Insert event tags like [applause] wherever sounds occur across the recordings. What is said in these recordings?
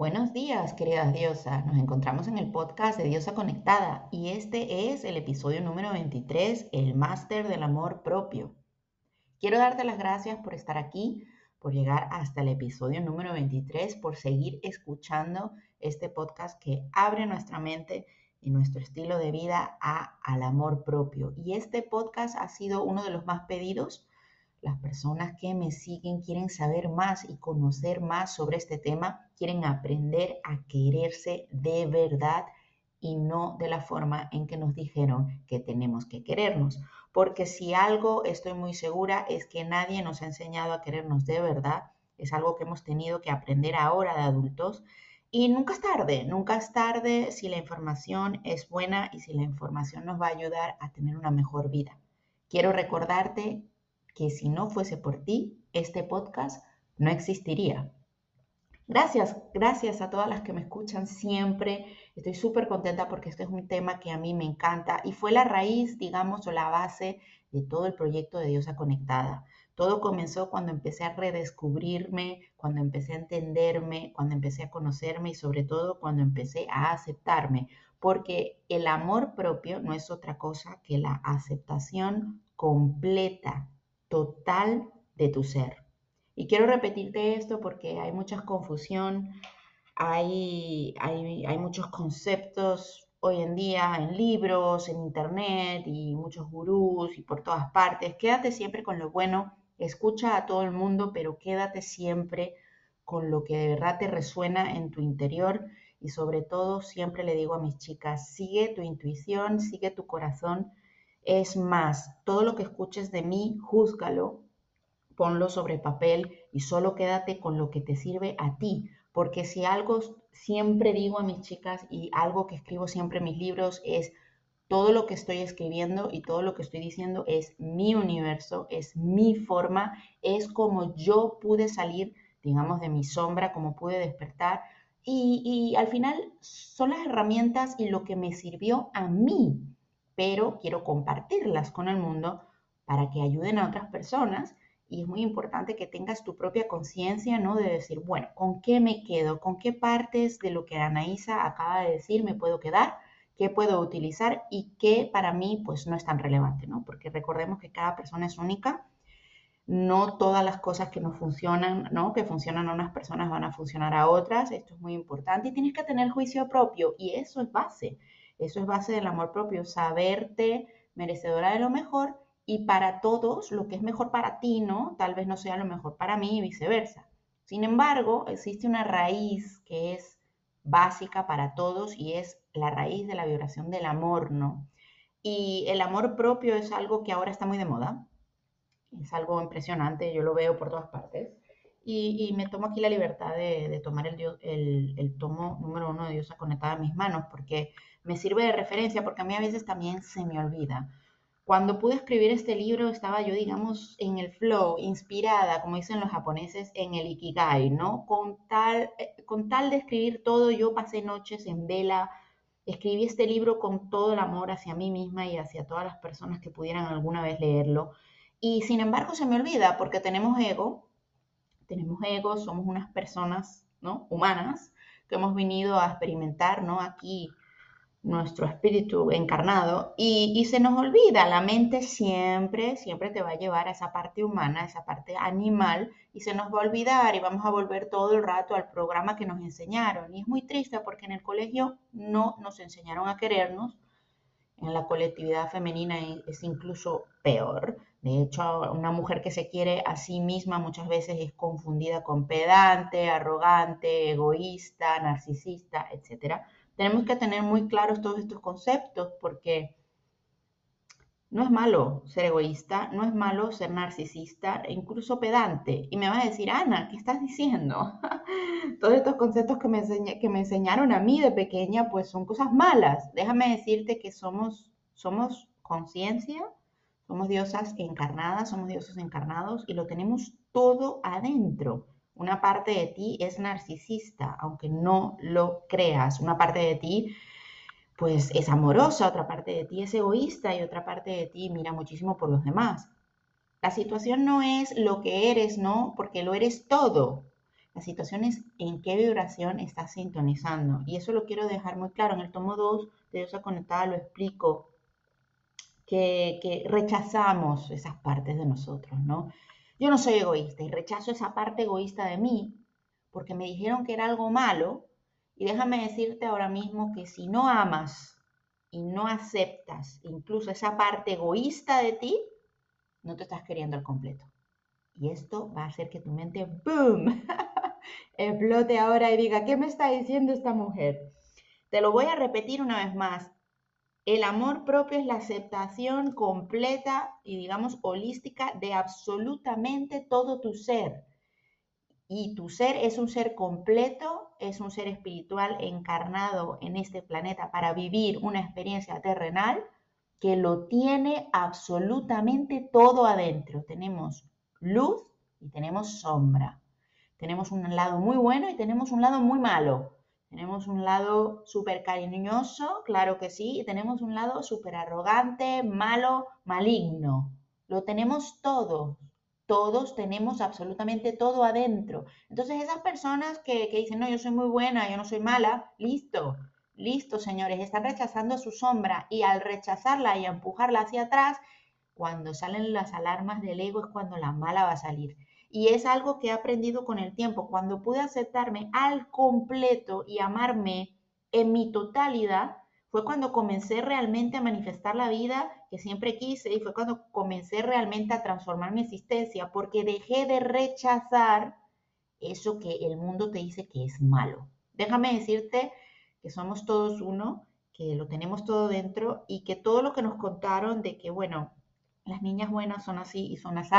Buenos días, queridas diosas. Nos encontramos en el podcast de Diosa Conectada y este es el episodio número 23, el máster del amor propio. Quiero darte las gracias por estar aquí, por llegar hasta el episodio número 23, por seguir escuchando este podcast que abre nuestra mente y nuestro estilo de vida a, al amor propio. Y este podcast ha sido uno de los más pedidos las personas que me siguen quieren saber más y conocer más sobre este tema, quieren aprender a quererse de verdad y no de la forma en que nos dijeron que tenemos que querernos. Porque si algo estoy muy segura es que nadie nos ha enseñado a querernos de verdad, es algo que hemos tenido que aprender ahora de adultos. Y nunca es tarde, nunca es tarde si la información es buena y si la información nos va a ayudar a tener una mejor vida. Quiero recordarte que si no fuese por ti, este podcast no existiría. Gracias, gracias a todas las que me escuchan siempre. Estoy súper contenta porque este es un tema que a mí me encanta y fue la raíz, digamos, o la base de todo el proyecto de Diosa Conectada. Todo comenzó cuando empecé a redescubrirme, cuando empecé a entenderme, cuando empecé a conocerme y sobre todo cuando empecé a aceptarme, porque el amor propio no es otra cosa que la aceptación completa total de tu ser. Y quiero repetirte esto porque hay mucha confusión, hay, hay, hay muchos conceptos hoy en día en libros, en internet y muchos gurús y por todas partes. Quédate siempre con lo bueno, escucha a todo el mundo, pero quédate siempre con lo que de verdad te resuena en tu interior y sobre todo siempre le digo a mis chicas, sigue tu intuición, sigue tu corazón es más, todo lo que escuches de mí, júzgalo, ponlo sobre papel y solo quédate con lo que te sirve a ti. Porque si algo siempre digo a mis chicas y algo que escribo siempre en mis libros es todo lo que estoy escribiendo y todo lo que estoy diciendo es mi universo, es mi forma, es como yo pude salir, digamos, de mi sombra, como pude despertar. Y, y al final son las herramientas y lo que me sirvió a mí pero quiero compartirlas con el mundo para que ayuden a otras personas y es muy importante que tengas tu propia conciencia, ¿no? De decir, bueno, ¿con qué me quedo? ¿Con qué partes de lo que Anaísa acaba de decir me puedo quedar? ¿Qué puedo utilizar? Y qué para mí, pues, no es tan relevante, ¿no? Porque recordemos que cada persona es única. No todas las cosas que nos funcionan, ¿no? Que funcionan a unas personas van a funcionar a otras. Esto es muy importante y tienes que tener juicio propio y eso es base. Eso es base del amor propio, saberte merecedora de lo mejor y para todos lo que es mejor para ti, ¿no? Tal vez no sea lo mejor para mí y viceversa. Sin embargo, existe una raíz que es básica para todos y es la raíz de la vibración del amor, ¿no? Y el amor propio es algo que ahora está muy de moda. Es algo impresionante, yo lo veo por todas partes. Y, me tomo aquí la libertad de, tomar el, el, el, tomo número uno de Diosa conectada en mis manos, porque me sirve de referencia porque a mí a veces también se me olvida. Cuando pude escribir este libro estaba yo, digamos, en el flow, inspirada, como dicen los japoneses, en el ikigai, ¿no? Con tal, eh, con tal de escribir todo, yo pasé noches en vela, escribí este libro con todo el amor hacia mí misma y hacia todas las personas que pudieran alguna vez leerlo. Y sin embargo se me olvida porque tenemos ego, tenemos ego, somos unas personas, ¿no? Humanas que hemos venido a experimentar, ¿no? Aquí nuestro espíritu encarnado y, se nos olvida, la mente siempre, siempre te va a llevar a esa parte humana, a esa parte animal y se nos va a olvidar y vamos a volver todo el rato al programa que nos enseñaron. Y es muy triste porque en el colegio no nos enseñaron a querernos, en la colectividad femenina es incluso peor. De hecho, una mujer que se quiere a sí misma muchas veces es confundida con pedante, arrogante, egoísta, narcisista, etcétera tenemos que tener muy claros todos estos conceptos porque no es malo ser egoísta, no es malo ser narcisista, e incluso pedante. Y me va a decir, Ana, ¿qué estás diciendo? [laughs] todos estos conceptos que me, que me enseñaron a mí de pequeña, pues son cosas malas. Déjame decirte que somos, somos conciencia, somos diosas encarnadas, somos dioses encarnados y lo tenemos todo adentro. Una parte de ti es narcisista, aunque no lo creas. Una parte de ti, pues, es amorosa, otra parte de ti es egoísta y otra parte de ti mira muchísimo por los demás. La situación no es lo que eres, ¿no? Porque lo eres todo. La situación es en qué vibración estás sintonizando. Y eso lo quiero dejar muy claro. En el tomo 2 de Diosa Conectada lo explico, que, que rechazamos esas partes de nosotros, ¿no? Yo no soy egoísta y rechazo esa parte egoísta de mí porque me dijeron que era algo malo. Y déjame decirte ahora mismo que si no amas y no aceptas incluso esa parte egoísta de ti, no te estás queriendo al completo. Y esto va a hacer que tu mente, ¡boom!, [laughs] explote ahora y diga, ¿qué me está diciendo esta mujer? Te lo voy a repetir una vez más. El amor propio es la aceptación completa y digamos holística de absolutamente todo tu ser. Y tu ser es un ser completo, es un ser espiritual encarnado en este planeta para vivir una experiencia terrenal que lo tiene absolutamente todo adentro. Tenemos luz y tenemos sombra. Tenemos un lado muy bueno y tenemos un lado muy malo. Tenemos un lado súper cariñoso, claro que sí, y tenemos un lado súper arrogante, malo, maligno. Lo tenemos todo. Todos tenemos absolutamente todo adentro. Entonces esas personas que, que dicen, no, yo soy muy buena, yo no soy mala, listo, listo, señores, están rechazando su sombra y al rechazarla y empujarla hacia atrás, cuando salen las alarmas del ego es cuando la mala va a salir. Y es algo que he aprendido con el tiempo. Cuando pude aceptarme al completo y amarme en mi totalidad, fue cuando comencé realmente a manifestar la vida que siempre quise y fue cuando comencé realmente a transformar mi existencia porque dejé de rechazar eso que el mundo te dice que es malo. Déjame decirte que somos todos uno, que lo tenemos todo dentro y que todo lo que nos contaron de que, bueno, las niñas buenas son así y son así,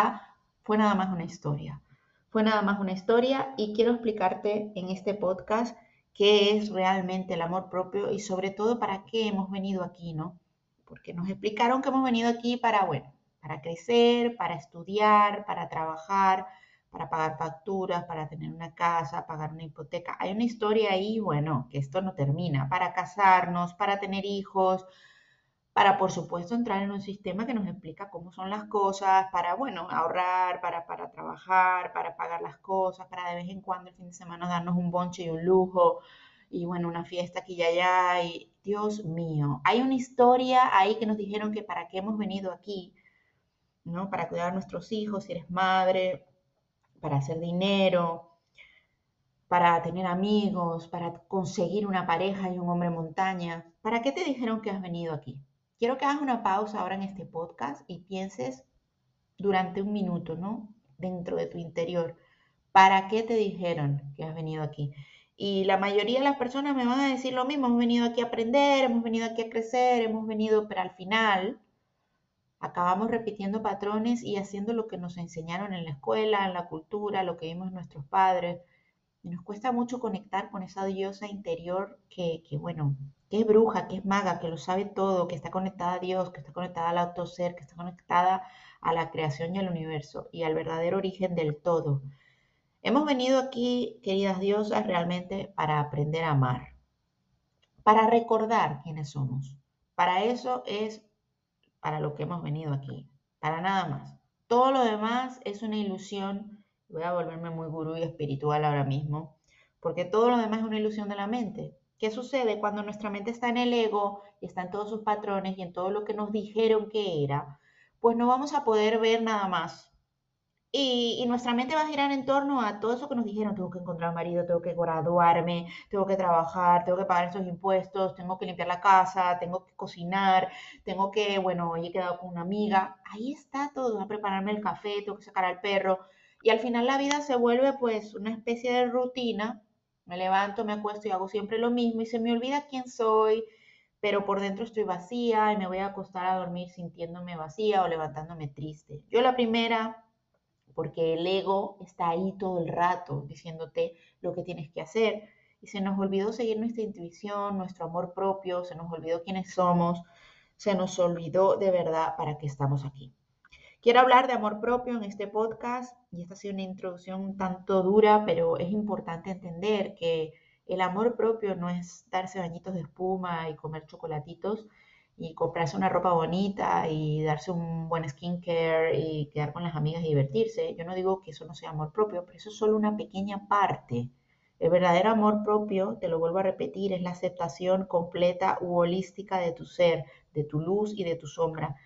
fue nada más una historia. Fue nada más una historia y quiero explicarte en este podcast qué es realmente el amor propio y sobre todo para qué hemos venido aquí, ¿no? Porque nos explicaron que hemos venido aquí para, bueno, para crecer, para estudiar, para trabajar, para pagar facturas, para tener una casa, pagar una hipoteca. Hay una historia ahí, bueno, que esto no termina, para casarnos, para tener hijos, para, por supuesto, entrar en un sistema que nos explica cómo son las cosas, para, bueno, ahorrar, para, para trabajar, para pagar las cosas, para de vez en cuando el fin de semana darnos un bonche y un lujo, y bueno, una fiesta aquí y allá, y Dios mío, hay una historia ahí que nos dijeron que para qué hemos venido aquí, ¿no? Para cuidar a nuestros hijos, si eres madre, para hacer dinero, para tener amigos, para conseguir una pareja y un hombre montaña. ¿Para qué te dijeron que has venido aquí? Quiero que hagas una pausa ahora en este podcast y pienses durante un minuto, ¿no? Dentro de tu interior. ¿Para qué te dijeron que has venido aquí? Y la mayoría de las personas me van a decir lo mismo, hemos venido aquí a aprender, hemos venido aquí a crecer, hemos venido, pero al final acabamos repitiendo patrones y haciendo lo que nos enseñaron en la escuela, en la cultura, lo que vimos nuestros padres. Y nos cuesta mucho conectar con esa diosa interior que, que bueno, que es bruja, que es maga, que lo sabe todo, que está conectada a Dios, que está conectada al autoser, que está conectada a la creación y al universo y al verdadero origen del todo. Hemos venido aquí, queridas diosas, realmente para aprender a amar, para recordar quiénes somos. Para eso es para lo que hemos venido aquí, para nada más. Todo lo demás es una ilusión. Voy a volverme muy gurú y espiritual ahora mismo, porque todo lo demás es una ilusión de la mente. ¿Qué sucede cuando nuestra mente está en el ego y está en todos sus patrones y en todo lo que nos dijeron que era? Pues no vamos a poder ver nada más. Y, nuestra mente va a girar en torno a todo eso que nos dijeron. Tengo que encontrar un marido, tengo que graduarme, tengo que trabajar, tengo que pagar estos impuestos, tengo que limpiar la casa, tengo que cocinar, tengo que, bueno, hoy he quedado con una amiga. Ahí está todo, a prepararme el café, tengo que sacar al perro. Y al final la vida se vuelve pues una especie de rutina me levanto, me acuesto y hago siempre lo mismo y se me olvida quién soy, pero por dentro estoy vacía y me voy a acostar a dormir sintiéndome vacía o levantándome triste. Yo la primera, porque el ego está ahí todo el rato diciéndote lo que tienes que hacer y se nos olvidó seguir nuestra intuición, nuestro amor propio, se nos olvidó quiénes somos, se nos olvidó de verdad para qué estamos aquí. Quiero hablar de amor propio en este podcast y esta ha sido una introducción un tanto dura, pero es importante entender que el amor propio no es darse bañitos de espuma y comer chocolatitos y comprarse una ropa bonita y darse un buen skincare y quedar con las amigas y divertirse. Yo no digo que eso no sea amor propio, pero eso es solo una pequeña parte. El verdadero amor propio, te lo vuelvo a repetir, es la aceptación completa u holística de tu ser, de tu luz y de tu sombra.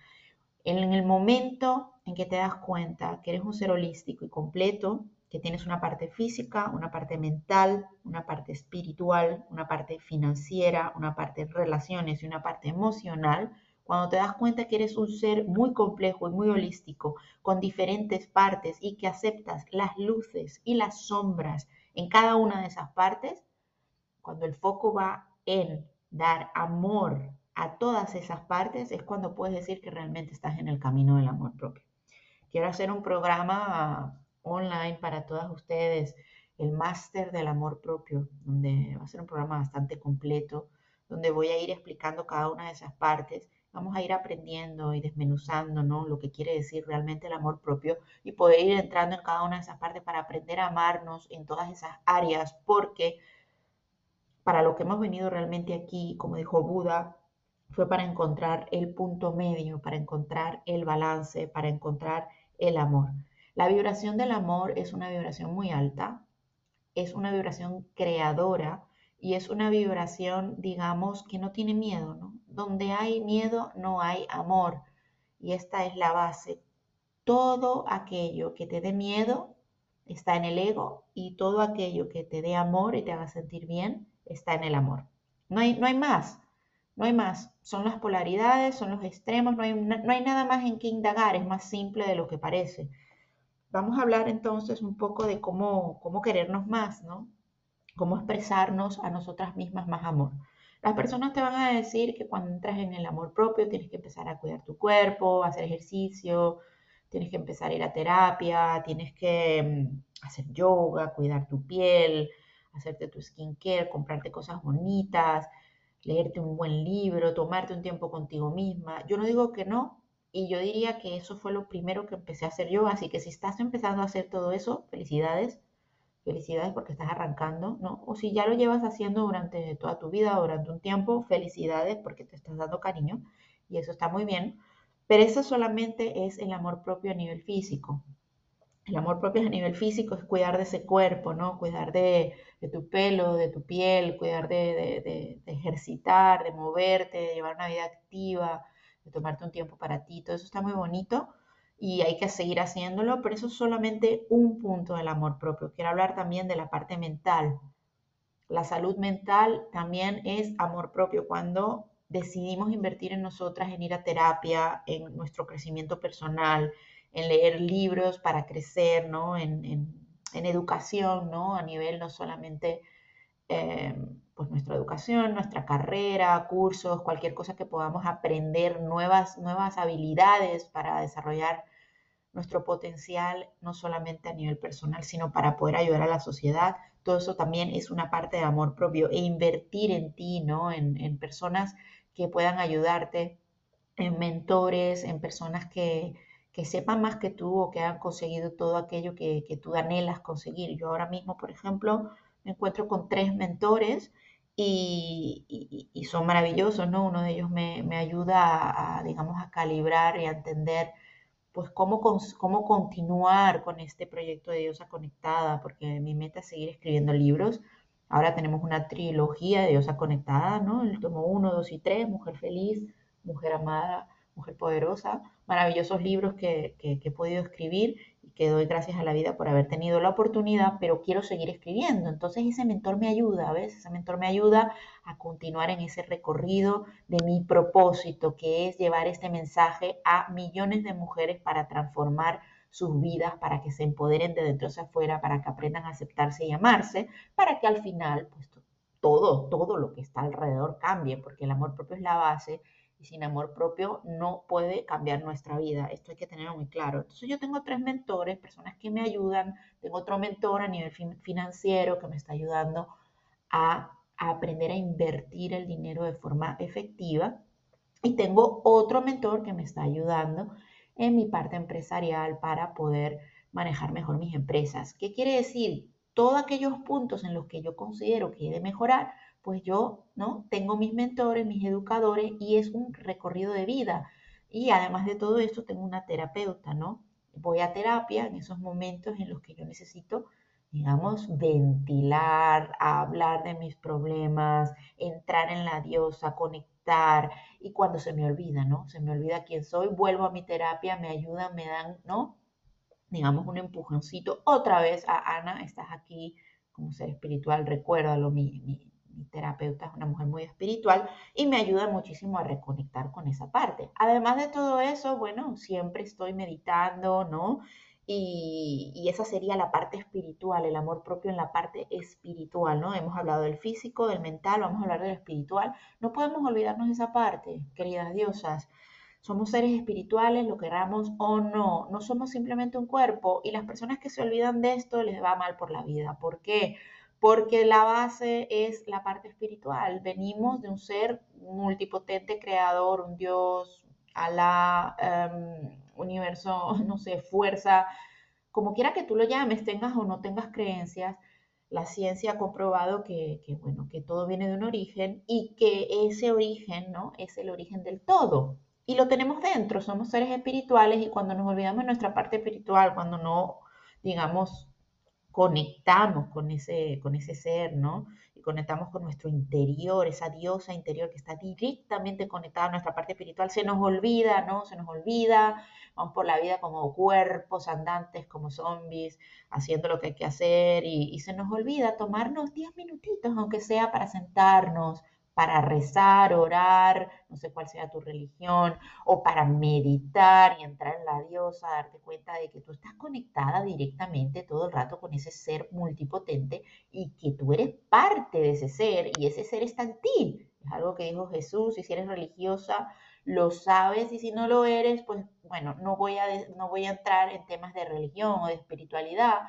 En el momento en que te das cuenta que eres un ser holístico y completo, que tienes una parte física, una parte mental, una parte espiritual, una parte financiera, una parte de relaciones y una parte emocional, cuando te das cuenta que eres un ser muy complejo y muy holístico, con diferentes partes y que aceptas las luces y las sombras en cada una de esas partes, cuando el foco va en dar amor a todas esas partes, es cuando puedes decir que realmente estás en el camino del amor propio. Quiero hacer un programa online para todas ustedes, el máster del amor propio, donde va a ser un programa bastante completo, donde voy a ir explicando cada una de esas partes. Vamos a ir aprendiendo y desmenuzando ¿no? lo que quiere decir realmente el amor propio y poder ir entrando en cada una de esas partes para aprender a amarnos en todas esas áreas, porque para lo que hemos venido realmente aquí, como dijo Buda, fue para encontrar el punto medio, para encontrar el balance, para encontrar el amor. La vibración del amor es una vibración muy alta, es una vibración creadora y es una vibración, digamos, que no tiene miedo, ¿no? Donde hay miedo no hay amor y esta es la base. Todo aquello que te dé miedo está en el ego y todo aquello que te dé amor y te haga sentir bien está en el amor. No hay, no hay más, no hay más. Son las polaridades, son los extremos, no hay, no hay nada más en que indagar, es más simple de lo que parece. Vamos a hablar entonces un poco de cómo, cómo querernos más, ¿no? Cómo expresarnos a nosotras mismas más amor. Las personas te van a decir que cuando entras en el amor propio tienes que empezar a cuidar tu cuerpo, hacer ejercicio, tienes que empezar a ir a terapia, tienes que mm, hacer yoga, cuidar tu piel, hacerte tu skincare, comprarte cosas bonitas, leerte un buen libro, tomarte un tiempo contigo misma. Yo no digo que no, y yo diría que eso fue lo primero que empecé a hacer yo. Así que si estás empezando a hacer todo eso, felicidades. Felicidades porque estás arrancando, ¿no? O si ya lo llevas haciendo durante toda tu vida, durante un tiempo, felicidades porque te estás dando cariño. Y eso está muy bien. Pero eso solamente es el amor propio a nivel físico. El amor propio a nivel físico es cuidar de ese cuerpo, ¿no? Cuidar de, tu pelo, de tu piel, cuidar de, de, ejercitar, de moverte, de llevar una vida activa, de tomarte un tiempo para ti, todo eso está muy bonito y hay que seguir haciéndolo, pero eso es solamente un punto del amor propio. Quiero hablar también de la parte mental. La salud mental también es amor propio cuando decidimos invertir en nosotras, en ir a terapia, en nuestro crecimiento personal, en leer libros para crecer, ¿no? En, en educación, ¿no? A nivel no solamente Em, pues nuestra educación, nuestra carrera, cursos, cualquier cosa que podamos aprender, nuevas, nuevas habilidades para desarrollar nuestro potencial, no solamente a nivel personal, sino para poder ayudar a la sociedad. Todo eso también es una parte de amor propio e invertir en ti, ¿no? En, personas que puedan ayudarte, en mentores, en personas que, que, sepan más que tú o que han conseguido todo aquello que, tú anhelas conseguir. Yo ahora mismo, por ejemplo, me encuentro con tres mentores y, son maravillosos, ¿no? Uno de ellos me, ayuda a, digamos, a calibrar y a entender, pues, cómo, cómo continuar con este proyecto de Diosa Conectada, porque mi meta es seguir escribiendo libros. Ahora tenemos una trilogía de Diosa Conectada, ¿no? El tomo 1, 2 y 3, Mujer Feliz, Mujer Amada, Mujer Poderosa, maravillosos libros que, que he podido escribir que doy gracias a la vida por haber tenido la oportunidad, pero quiero seguir escribiendo. Entonces ese mentor me ayuda, ¿ves? Ese mentor me ayuda a continuar en ese recorrido de mi propósito, que es llevar este mensaje a millones de mujeres para transformar sus vidas, para que se empoderen de dentro hacia afuera, para que aprendan a aceptarse y amarse, para que al final, pues todo, todo lo que está alrededor cambie, porque el amor propio es la base y sin amor propio no puede cambiar nuestra vida. Esto hay que tenerlo muy claro. Entonces yo tengo tres mentores, personas que me ayudan. Tengo otro mentor a nivel financiero que me está ayudando a, aprender a invertir el dinero de forma efectiva. Y tengo otro mentor que me está ayudando en mi parte empresarial para poder manejar mejor mis empresas. ¿Qué quiere decir? todos aquellos puntos en los que yo considero que he de mejorar, pues yo, ¿no? Tengo mis mentores, mis educadores y es un recorrido de vida. Y además de todo esto, tengo una terapeuta, ¿no? Voy a terapia en esos momentos en los que yo necesito digamos, ventilar, hablar de mis problemas, entrar en la diosa, conectar. Y cuando se me olvida, ¿no? Se me olvida quién soy, vuelvo a mi terapia, me ayudan, me dan, ¿no? Digamos, un empujoncito. Otra vez a Ana, estás aquí como ser espiritual, recuérdalo, mi, mi, mi terapeuta es una mujer muy espiritual y me ayuda muchísimo a reconectar con esa parte. Además de todo eso, bueno, siempre estoy meditando, ¿no? Y, esa sería la parte espiritual, el amor propio en la parte espiritual, ¿no? Hemos hablado del físico, del mental, vamos a hablar del espiritual. No podemos olvidarnos de esa parte, queridas diosas. Somos seres espirituales, lo queramos o no. No somos simplemente un cuerpo y las personas que se olvidan de esto les va mal por la vida. ¿Por qué? Porque la base es la parte espiritual. Venimos de un ser multipotente, creador, un Dios, Alá, um, universo, [laughs] no sé, fuerza, como quiera que tú lo llames, tengas o no tengas creencias, la ciencia ha comprobado que, bueno, que todo viene de un origen y que ese origen, ¿no? Es el origen del todo. Y lo tenemos dentro, somos seres espirituales y cuando nos olvidamos de nuestra parte espiritual, cuando no, digamos, conectamos con ese, con ese ser, ¿no? conectamos con nuestro interior, esa diosa interior que está directamente conectada a nuestra parte espiritual, se nos olvida, ¿no? Se nos olvida, vamos por la vida como cuerpos andantes, como zombies, haciendo lo que hay que hacer y, y se nos olvida tomarnos 10 minutitos, aunque sea para sentarnos, para rezar, orar, no sé cuál sea tu religión, o para meditar y entrar en la diosa, darte cuenta de que tú estás conectada directamente todo el rato con ese ser multipotente y que tú eres parte de ese ser y ese ser está en ti. Es algo que dijo Jesús si eres religiosa lo sabes y si no lo eres, pues bueno, no voy a, no voy a entrar en temas de religión o de espiritualidad,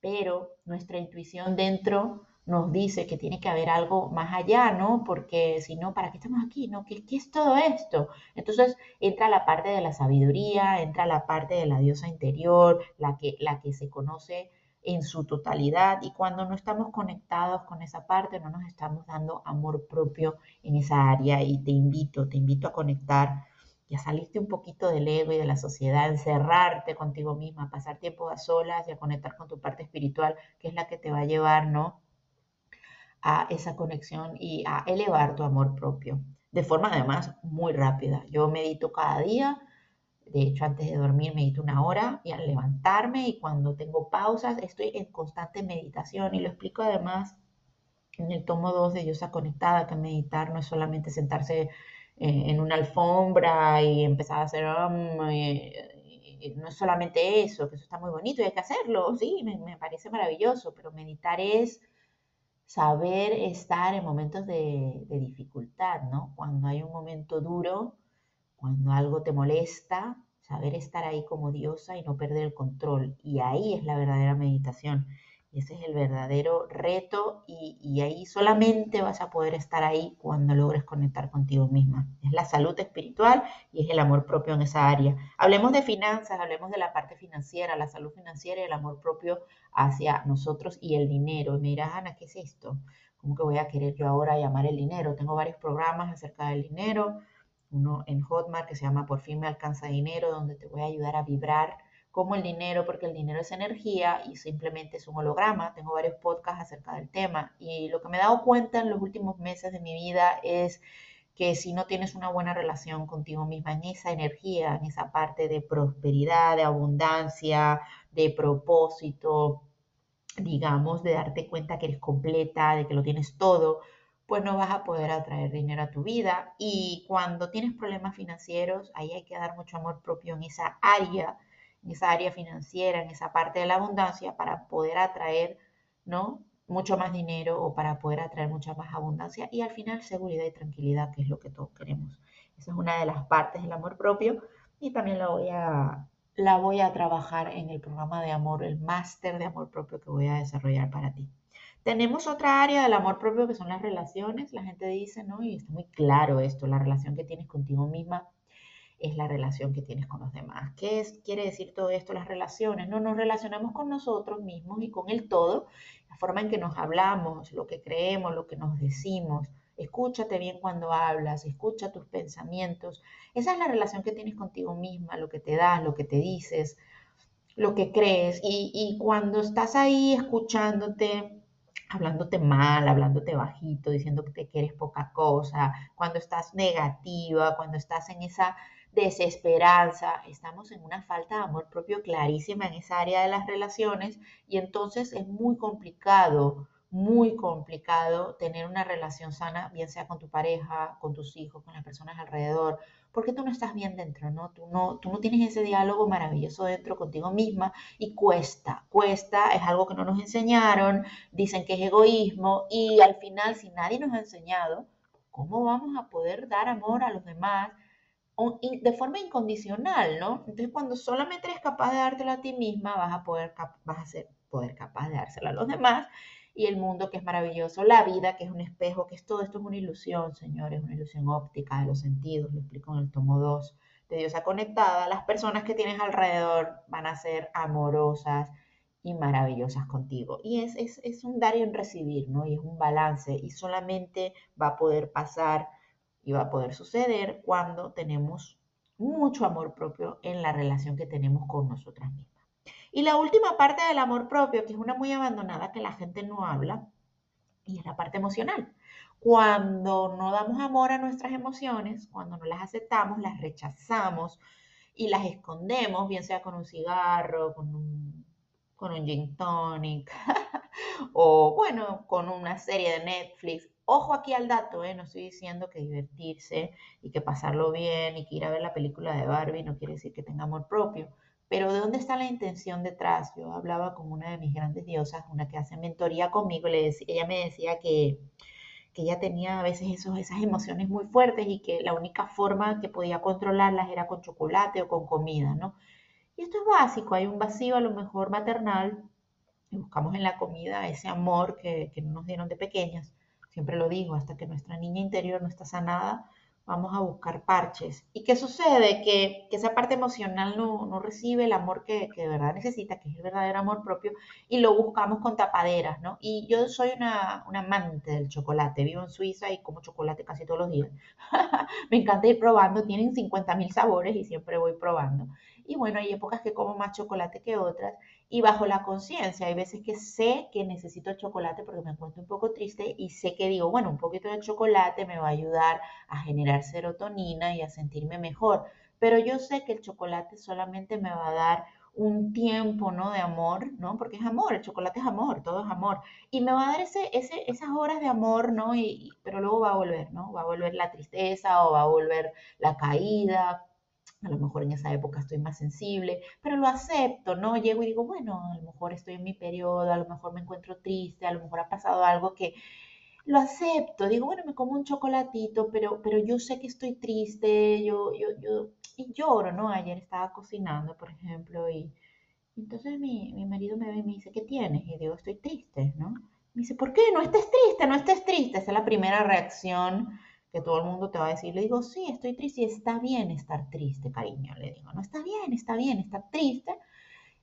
pero nuestra intuición dentro nos dice que tiene que haber algo más allá, ¿no? Porque si no, ¿para qué estamos aquí? ¿No? ¿Qué, ¿Qué, es todo esto? Entonces entra la parte de la sabiduría, entra la parte de la diosa interior, la que, la que se conoce en su totalidad y cuando no estamos conectados con esa parte, no nos estamos dando amor propio en esa área y te invito, te invito a conectar y a salirte un poquito del ego y de la sociedad, encerrarte contigo misma, pasar tiempo a solas y a conectar con tu parte espiritual, que es la que te va a llevar, ¿no? A esa conexión y a elevar tu amor propio. De forma además muy rápida. Yo medito cada día. De hecho, antes de dormir medito una hora y al levantarme y cuando tengo pausas estoy en constante meditación y lo explico además en el tomo 2 de Diosa Conectada, que meditar no es solamente sentarse eh, en una alfombra y empezar a hacer, um, no es solamente eso, que eso está muy bonito y hay que hacerlo, sí, me parece maravilloso, pero meditar es saber estar en momentos de, dificultad, ¿no? Cuando hay un momento duro, cuando algo te molesta, saber estar ahí como diosa y no perder el control. Y ahí es la verdadera meditación. Ese es el verdadero reto y, ahí solamente vas a poder estar ahí cuando logres conectar contigo misma. Es la salud espiritual y es el amor propio en esa área. Hablemos de finanzas, hablemos de la parte financiera, la salud financiera y el amor propio hacia nosotros y el dinero. Y me Ana, ¿qué es esto? ¿Cómo que voy a querer yo ahora llamar el dinero? Tengo varios programas acerca del dinero. Uno en Hotmart que se llama Por fin me alcanza dinero, donde te voy a ayudar a vibrar como el dinero, porque el dinero es energía y simplemente es un holograma. Tengo varios podcasts acerca del tema y lo que me he dado cuenta en los últimos meses de mi vida es que si no tienes una buena relación contigo misma en esa energía, en esa parte de prosperidad, de abundancia, de propósito, digamos, de darte cuenta que eres completa, de que lo tienes todo, pues no vas a poder atraer dinero a tu vida. Y cuando tienes problemas financieros, ahí hay que dar mucho amor propio en esa área en esa área financiera, en esa parte de la abundancia, para poder atraer, ¿no? Mucho más dinero o para poder atraer mucha más abundancia y al final seguridad y tranquilidad, que es lo que todos queremos. Esa es una de las partes del amor propio y también la voy a, la voy a trabajar en el programa de amor, el máster de amor propio que voy a desarrollar para ti. Tenemos otra área del amor propio que son las relaciones. La gente dice, ¿no? Y está muy claro esto, la relación que tienes contigo misma es la relación que tienes con los demás. ¿Qué es, quiere decir todo esto? Las relaciones. No nos relacionamos con nosotros mismos y con el todo, la forma en que nos hablamos, lo que creemos, lo que nos decimos. Escúchate bien cuando hablas, escucha tus pensamientos. Esa es la relación que tienes contigo misma, lo que te das, lo que te dices, lo que crees. Y, y cuando estás ahí escuchándote, hablándote mal, hablándote bajito, diciéndote que eres poca cosa, cuando estás negativa, cuando estás en esa desesperanza, estamos en una falta de amor propio clarísima en esa área de las relaciones y entonces es muy complicado, muy complicado tener una relación sana, bien sea con tu pareja, con tus hijos, con las personas alrededor, porque tú no estás bien dentro, ¿no? Tú no, tú no tienes ese diálogo maravilloso dentro contigo misma y cuesta, cuesta, es algo que no nos enseñaron, dicen que es egoísmo y al final si nadie nos ha enseñado, ¿cómo vamos a poder dar amor a los demás? De forma incondicional, ¿no? Entonces, cuando solamente eres capaz de dártelo a ti misma, vas a poder, vas a ser poder capaz de dárselo a los demás y el mundo que es maravilloso, la vida que es un espejo, que es todo esto es una ilusión, señores, una ilusión óptica de los sentidos, lo explico en el tomo 2 de Diosa Conectada, las personas que tienes alrededor van a ser amorosas y maravillosas contigo. Y es, es, es un dar y un recibir, ¿no? Y es un balance y solamente va a poder pasar y va a poder suceder cuando tenemos mucho amor propio en la relación que tenemos con nosotras mismas. Y la última parte del amor propio, que es una muy abandonada que la gente no habla, y es la parte emocional. Cuando no damos amor a nuestras emociones, cuando no las aceptamos, las rechazamos y las escondemos, bien sea con un cigarro, con un, con un gin tonic, [laughs] o bueno, con una serie de Netflix. Ojo aquí al dato, ¿eh? no estoy diciendo que divertirse y que pasarlo bien y que ir a ver la película de Barbie no quiere decir que tenga amor propio. Pero ¿de dónde está la intención detrás? Yo hablaba con una de mis grandes diosas, una que hace mentoría conmigo, le decía, ella me decía que, que ella tenía a veces esos, esas emociones muy fuertes y que la única forma que podía controlarlas era con chocolate o con comida, ¿no? Y esto es básico, hay un vacío a lo mejor maternal y buscamos en la comida ese amor que, que no nos dieron de pequeñas. Siempre lo digo, hasta que nuestra niña interior no está sanada, vamos a buscar parches. ¿Y qué sucede? Que, esa parte emocional no, recibe el amor que, de verdad necesita, que es el verdadero amor propio, y lo buscamos con tapaderas, ¿no? Y yo soy una, una amante del chocolate, vivo en Suiza y como chocolate casi todos los días. [laughs] Me encanta ir probando, tienen 50 mil sabores y siempre voy probando. Y bueno, hay épocas que como más chocolate que otras y bajo la conciencia. Hay veces que sé que necesito chocolate porque me encuentro un poco triste y sé que digo, bueno, un poquito de chocolate me va a ayudar a generar serotonina y a sentirme mejor. Pero yo sé que el chocolate solamente me va a dar un tiempo, ¿no? De amor, ¿no? Porque es amor, el chocolate es amor, todo es amor. Y me va a dar ese, ese, esas horas de amor, ¿no? Y, pero luego va a volver, ¿no? Va a volver la tristeza o va a volver la caída, a lo mejor en esa época estoy más sensible, pero lo acepto, ¿no? Llego y digo, bueno, a lo mejor estoy en mi periodo, a lo mejor me encuentro triste, a lo mejor ha pasado algo que lo acepto, digo, bueno, me como un chocolatito, pero, pero yo sé que estoy triste, yo, yo, yo, y lloro, ¿no? Ayer estaba cocinando, por ejemplo, y entonces mi, mi marido me ve y me dice, ¿qué tienes? Y digo, estoy triste, ¿no? Me dice, ¿por qué? No estés triste, no estés triste. Esa es la primera reacción que todo el mundo te va a decir. Le digo, sí, estoy triste y está bien estar triste, cariño. Le digo, no está bien, está bien, está triste.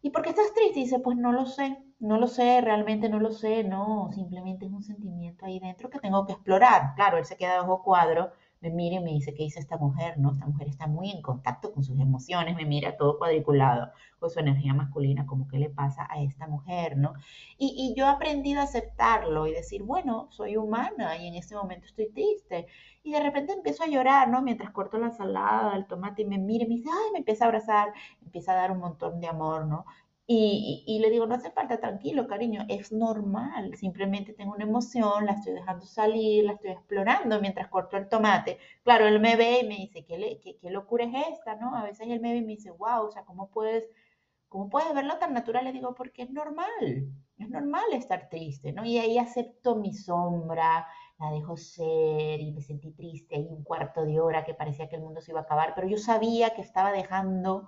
¿Y por qué estás triste? Y dice, pues no lo sé, no lo sé, realmente no lo sé, no, simplemente es un sentimiento ahí dentro que tengo que explorar. Claro, él se queda de ojo cuadro me mira y me dice, ¿qué dice esta mujer? No, esta mujer está muy en contacto con sus emociones, me mira todo cuadriculado con su energía masculina, como qué le pasa a esta mujer, ¿no? Y, y yo he aprendido a aceptarlo y decir, bueno, soy humana y en este momento estoy triste. Y de repente empiezo a llorar, ¿no? Mientras corto la ensalada, el tomate y me mira y me dice, ay, me empieza a abrazar, empieza a dar un montón de amor, ¿no? Y, le digo, no hace falta, tranquilo, cariño, es normal, simplemente tengo una emoción, la estoy dejando salir, la estoy explorando mientras corto el tomate. Claro, él me ve y me dice, ¿qué, locura es esta? ¿no? A veces él me ve y me dice, wow, o sea, ¿cómo puedes, cómo puedes verlo tan natural? Le digo, porque es normal, es normal estar triste, ¿no? Y ahí acepto mi sombra, la dejo ser y me sentí triste ahí un cuarto de hora que parecía que el mundo se iba a acabar, pero yo sabía que estaba dejando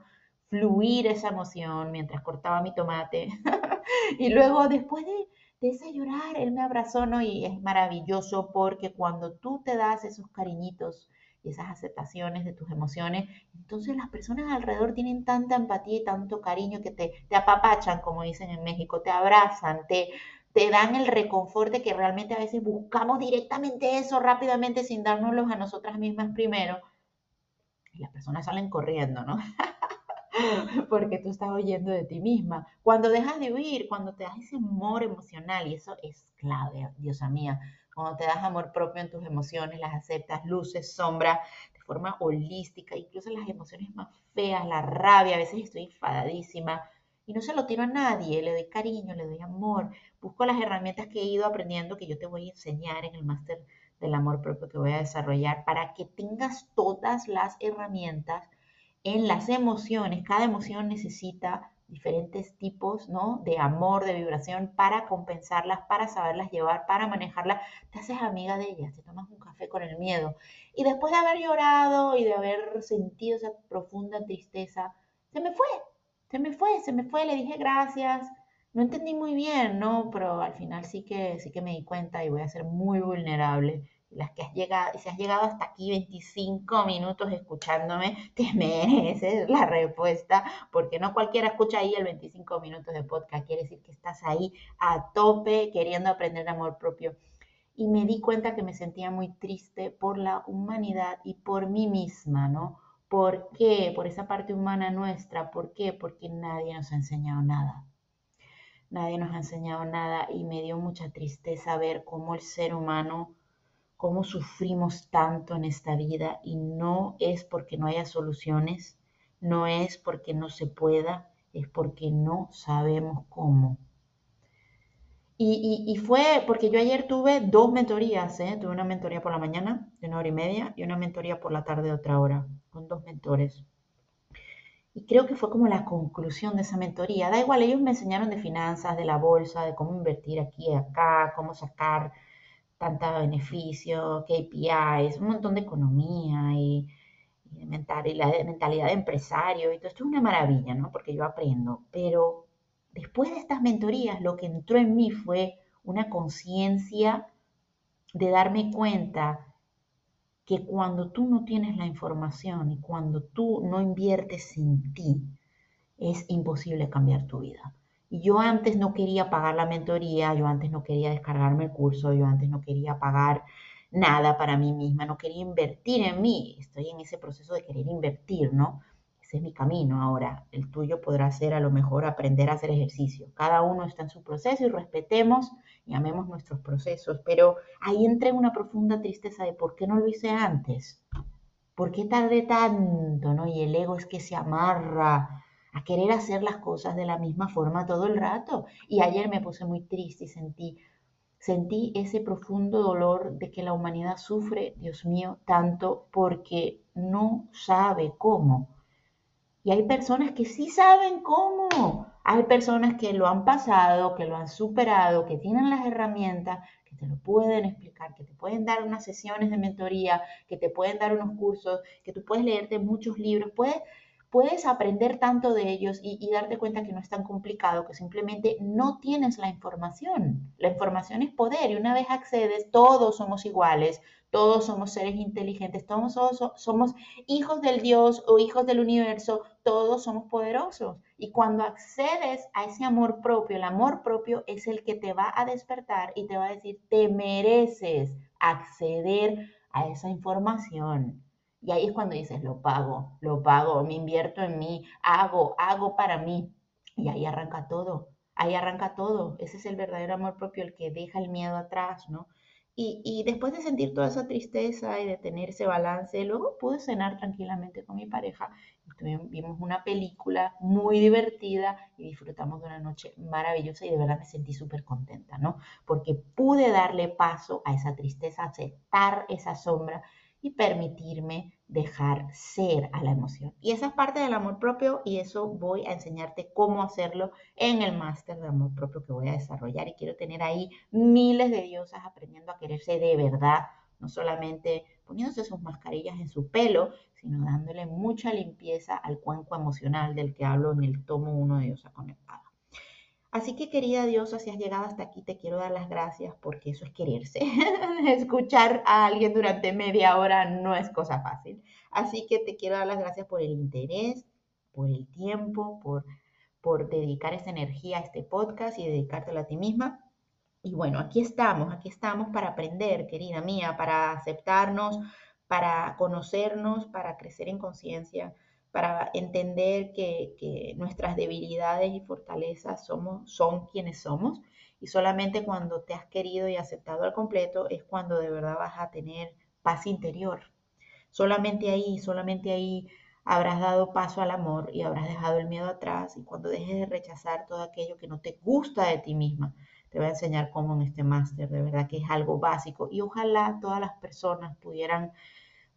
fluir esa emoción mientras cortaba mi tomate. [laughs] y luego, después de, de ese llorar, él me abrazó, ¿no? Y es maravilloso porque cuando tú te das esos cariñitos y esas aceptaciones de tus emociones, entonces las personas alrededor tienen tanta empatía y tanto cariño que te, te apapachan, como dicen en México, te abrazan, te, te dan el reconforte que realmente a veces buscamos directamente eso rápidamente sin dárnoslos a nosotras mismas primero. Y las personas salen corriendo, ¿no? [laughs] [laughs] Porque tú estás oyendo de ti misma. Cuando dejas de huir, cuando te das ese amor emocional, y eso es clave, diosa mía, cuando te das amor propio en tus emociones, las aceptas, luces, sombras, de forma holística, incluso las emociones más feas, la rabia, a veces estoy enfadadísima, y no se lo tiro a nadie, le doy cariño, le doy amor, busco las herramientas que he ido aprendiendo que yo te voy a enseñar en el máster del amor propio que voy a desarrollar para que tengas todas las herramientas en las emociones. Cada emoción necesita diferentes tipos ¿no? de amor, de vibración para compensarlas, para saberlas llevar, para manejarlas. Te haces amiga de ellas, te tomas un café con el miedo. Y después de haber llorado y de haber sentido esa profunda tristeza, se me fue, se me fue, se me fue, le dije gracias. No entendí muy bien, ¿no? Pero al final sí que, sí que me di cuenta y voy a ser muy vulnerable. Las que has llegado, si has llegado hasta aquí 25 minutos escuchándome, [laughs] te mereces la respuesta, porque no cualquiera escucha ahí el 25 minutos de podcast. Quiere decir que estás ahí a tope queriendo aprender de amor propio. Y me di cuenta que me sentía muy triste por la humanidad y por mí misma, ¿no? ¿Por qué? Por esa parte humana nuestra. ¿Por qué? Porque nadie nos ha enseñado nada. Nadie nos ha enseñado nada y me dio mucha tristeza ver cómo el ser humano, cómo sufrimos tanto en esta vida y no es porque no haya soluciones, no es porque no se pueda, es porque no sabemos cómo. Y, fue porque yo ayer tuve dos mentorías, ¿eh? tuve una mentoría por la mañana de una hora y media y una mentoría por la tarde de otra hora, con dos mentores. Y creo que fue como la conclusión de esa mentoría. Da igual, ellos me enseñaron de finanzas, de la bolsa, de cómo invertir aquí y acá, cómo sacar tanta beneficio, KPIs, un montón de economía y, de mentalidad, de mentalidad de empresario y todo esto es una maravilla, ¿no? Porque yo aprendo, pero después de estas mentorías, lo que entró en mí fue una conciencia de darme cuenta que cuando tú no tienes la información y cuando tú no inviertes en ti, es imposible cambiar tu vida. Yo antes no quería pagar la mentoría, yo antes no quería descargarme el curso, yo antes no quería pagar nada para mí misma, no quería invertir en mí. Estoy en ese proceso de querer invertir, ¿no? es mi camino ahora. El tuyo podrá ser a lo mejor aprender a hacer ejercicio. Cada uno está en su proceso y respetemos y amemos nuestros procesos. Pero ahí entré una profunda tristeza de por qué no lo hice antes. ¿Por qué tardé tanto? ¿no? Y el ego es que se amarra a querer hacer las cosas de la misma forma todo el rato. Y ayer me puse muy triste y sentí, sentí ese profundo dolor de que la humanidad sufre, Dios mío, tanto porque no sabe cómo y hay personas que sí saben cómo. Hay personas que lo han pasado, que lo han superado, que tienen las herramientas, que te lo pueden explicar, que te pueden dar unas sesiones de mentoría, que te pueden dar unos cursos, que tú puedes leerte muchos libros, puedes puedes aprender tanto de ellos y, darte cuenta que no es tan complicado, que simplemente no tienes la información. La información es poder y una vez accedes, todos somos iguales, todos somos seres inteligentes, todos somos hijos del Dios o hijos del universo, todos somos poderosos. Y cuando accedes a ese amor propio, el amor propio es el que te va a despertar y te va a decir, te mereces acceder a esa información. Y ahí es cuando dices, lo pago, lo pago, me invierto en mí, hago, hago para mí. Y ahí arranca todo, ahí arranca todo. Ese es el verdadero amor propio, el que deja el miedo atrás, ¿no? Y, después de sentir toda esa tristeza y de tener ese balance, luego pude cenar tranquilamente con mi pareja. vimos una película muy divertida y disfrutamos de una noche maravillosa y de verdad me sentí súper contenta, ¿no? Porque pude darle paso a esa tristeza, aceptar esa sombra y permitirme dejar ser a la emoción. Y esa es parte del amor propio y eso voy a enseñarte cómo hacerlo en el máster de amor propio que voy a desarrollar y quiero tener ahí miles de diosas aprendiendo a quererse de verdad, no solamente poniéndose sus mascarillas en su pelo, sino dándole mucha limpieza al cuenco emocional del que hablo en el tomo 1 de Diosa Conectada. Así que querida diosa, si has llegado hasta aquí, te quiero dar las gracias porque eso es quererse. [laughs] Escuchar a alguien durante media hora no es cosa fácil. Así que te quiero dar las gracias por el interés, por el tiempo, por, por dedicar esa energía a este podcast y dedicártelo a ti misma. Y bueno, aquí estamos, aquí estamos para aprender, querida mía, para aceptarnos, para conocernos, para crecer en conciencia, para entender que, nuestras debilidades y fortalezas somos, son quienes somos y solamente cuando te has querido y aceptado al completo es cuando de verdad vas a tener paz interior. Solamente ahí, solamente ahí habrás dado paso al amor y habrás dejado el miedo atrás y cuando dejes de rechazar todo aquello que no te gusta de ti misma, te voy a enseñar cómo en este máster, de verdad que es algo básico y ojalá todas las personas pudieran,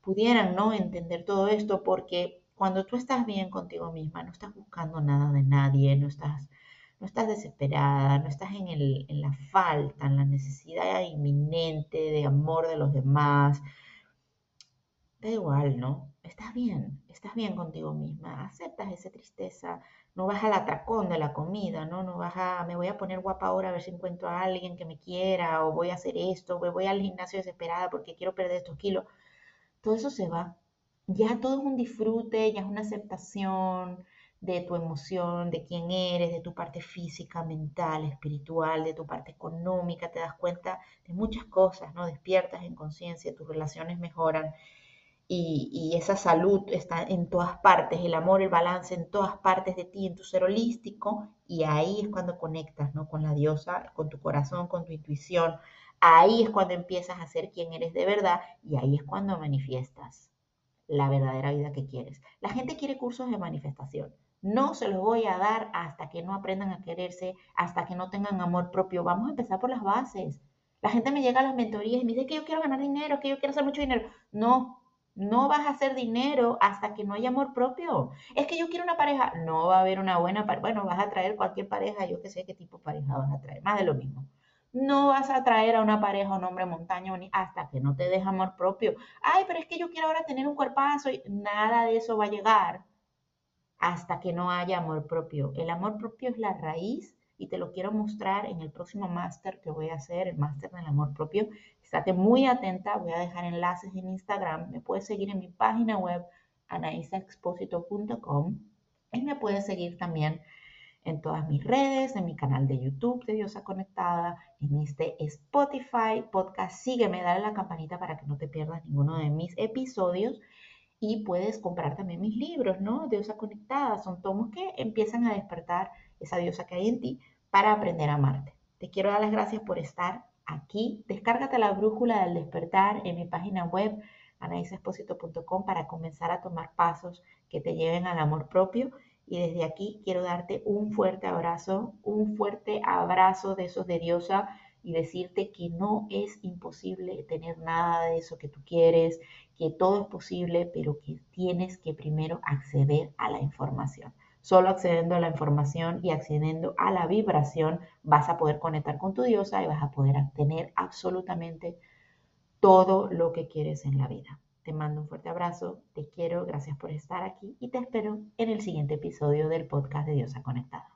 pudieran ¿no? entender todo esto porque cuando tú estás bien contigo misma, no estás buscando nada de nadie, no estás, no estás desesperada, no estás en, el, en la falta, en la necesidad inminente de amor de los demás. Da igual, ¿no? Estás bien, estás bien contigo misma, aceptas esa tristeza, no vas al atracón de la comida, ¿no? No vas a, me voy a poner guapa ahora a ver si encuentro a alguien que me quiera, o voy a hacer esto, o voy al gimnasio desesperada porque quiero perder estos kilos. Todo eso se va ya todo es un disfrute, ya es una aceptación de tu emoción, de quién eres, de tu parte física, mental, espiritual, de tu parte económica, te das cuenta de muchas cosas, ¿no? Despiertas en conciencia, tus relaciones mejoran y, esa salud está en todas partes, el amor, el balance en todas partes de ti, en tu ser holístico y ahí es cuando conectas, ¿no? Con la diosa, con tu corazón, con tu intuición, ahí es cuando empiezas a ser quien eres de verdad y ahí es cuando manifiestas la verdadera vida que quieres. La gente quiere cursos de manifestación. No se los voy a dar hasta que no aprendan a quererse, hasta que no tengan amor propio. Vamos a empezar por las bases. La gente me llega a las mentorías y me dice que yo quiero ganar dinero, que yo quiero hacer mucho dinero. No, no vas a hacer dinero hasta que no haya amor propio. Es que yo quiero una pareja. No va a haber una buena pareja. Bueno, vas a traer cualquier pareja, yo que sé qué tipo de pareja vas a traer. Más de lo mismo. No vas a traer a una pareja un hombre montaña hasta que no te deje amor propio. Ay, pero es que yo quiero ahora tener un cuerpazo y nada de eso va a llegar hasta que no haya amor propio. El amor propio es la raíz y te lo quiero mostrar en el próximo máster que voy a hacer, el máster del amor propio. Estate muy atenta, voy a dejar enlaces en Instagram. Me puedes seguir en mi página web anaisaexposito.com y me puedes seguir también en todas mis redes, en mi canal de YouTube de Diosa Conectada, en este Spotify podcast. Sígueme, dale la campanita para que no te pierdas ninguno de mis episodios. Y puedes comprar también mis libros, ¿no? Diosa Conectada. Son tomos que empiezan a despertar esa diosa que hay en ti para aprender a amarte. Te quiero dar las gracias por estar aquí. Descárgate la brújula del despertar en mi página web anaisesposito.com para comenzar a tomar pasos que te lleven al amor propio y desde aquí quiero darte un fuerte abrazo, un fuerte abrazo de esos de diosa y decirte que no es imposible tener nada de eso que tú quieres, que todo es posible, pero que tienes que primero acceder a la información. Solo accediendo a la información y accediendo a la vibración vas a poder conectar con tu diosa y vas a poder tener absolutamente todo lo que quieres en la vida. Te mando un fuerte abrazo, te quiero, gracias por estar aquí y te espero en el siguiente episodio del podcast de Diosa Conectada.